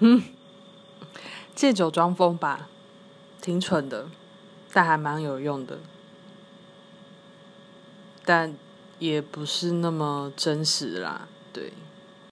嗯。借酒装疯吧挺蠢的但还蛮有用的。但也不是那么真实啦对。